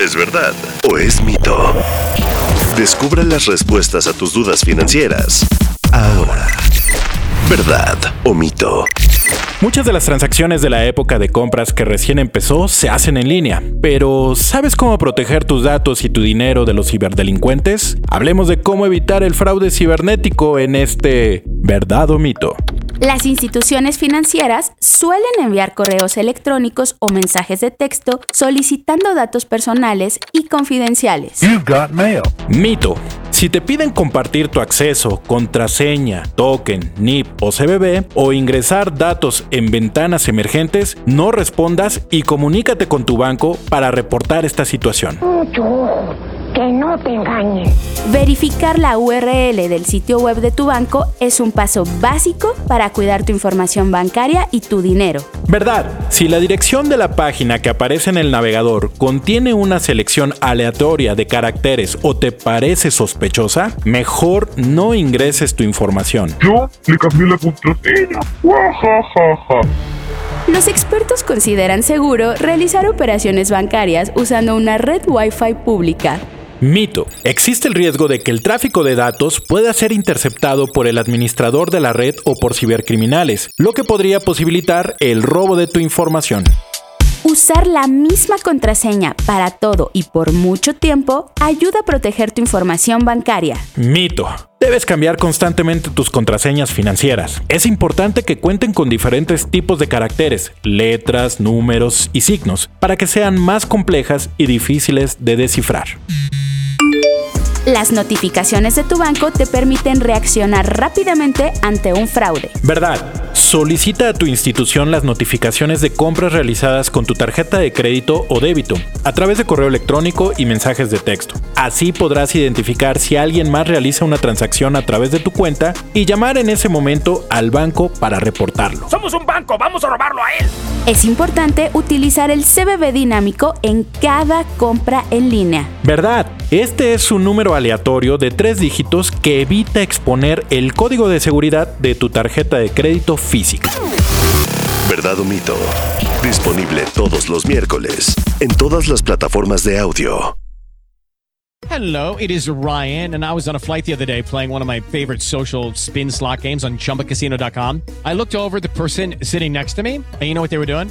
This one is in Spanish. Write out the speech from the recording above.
¿Es verdad o es mito? Descubra las respuestas a tus dudas financieras. Ahora. ¿Verdad o mito? Muchas de las transacciones de la época de compras que recién empezó se hacen en línea, pero ¿sabes cómo proteger tus datos y tu dinero de los ciberdelincuentes? Hablemos de cómo evitar el fraude cibernético en este ¿verdad o mito? Las instituciones financieras suelen enviar correos electrónicos o mensajes de texto solicitando datos personales y confidenciales. Mito. Si te piden compartir tu acceso, contraseña, token, NIP o CBB o ingresar datos en ventanas emergentes, no respondas y comunícate con tu banco para reportar esta situación que no te engañen. Verificar la URL del sitio web de tu banco es un paso básico para cuidar tu información bancaria y tu dinero. ¿Verdad? Si la dirección de la página que aparece en el navegador contiene una selección aleatoria de caracteres o te parece sospechosa, mejor no ingreses tu información. Yo le cambié la contraseña. Los expertos consideran seguro realizar operaciones bancarias usando una red Wi-Fi pública Mito. Existe el riesgo de que el tráfico de datos pueda ser interceptado por el administrador de la red o por cibercriminales, lo que podría posibilitar el robo de tu información. Usar la misma contraseña para todo y por mucho tiempo ayuda a proteger tu información bancaria. Mito. Debes cambiar constantemente tus contraseñas financieras. Es importante que cuenten con diferentes tipos de caracteres, letras, números y signos, para que sean más complejas y difíciles de descifrar. Las notificaciones de tu banco te permiten reaccionar rápidamente ante un fraude. ¿Verdad? Solicita a tu institución las notificaciones de compras realizadas con tu tarjeta de crédito o débito a través de correo electrónico y mensajes de texto. Así podrás identificar si alguien más realiza una transacción a través de tu cuenta y llamar en ese momento al banco para reportarlo. Somos un banco, vamos a robarlo a él. Es importante utilizar el CBB dinámico en cada compra en línea. ¿Verdad? Este es un número aleatorio de tres dígitos que evita exponer el código de seguridad de tu tarjeta de crédito física. ¿Verdad o mito? Disponible todos los miércoles en todas las plataformas de audio. Hello, it is Ryan, and I was on a flight the other day playing one of my favorite social spin slot games on chumbacasino.com. I looked over the person sitting next to me, and you know what they were doing?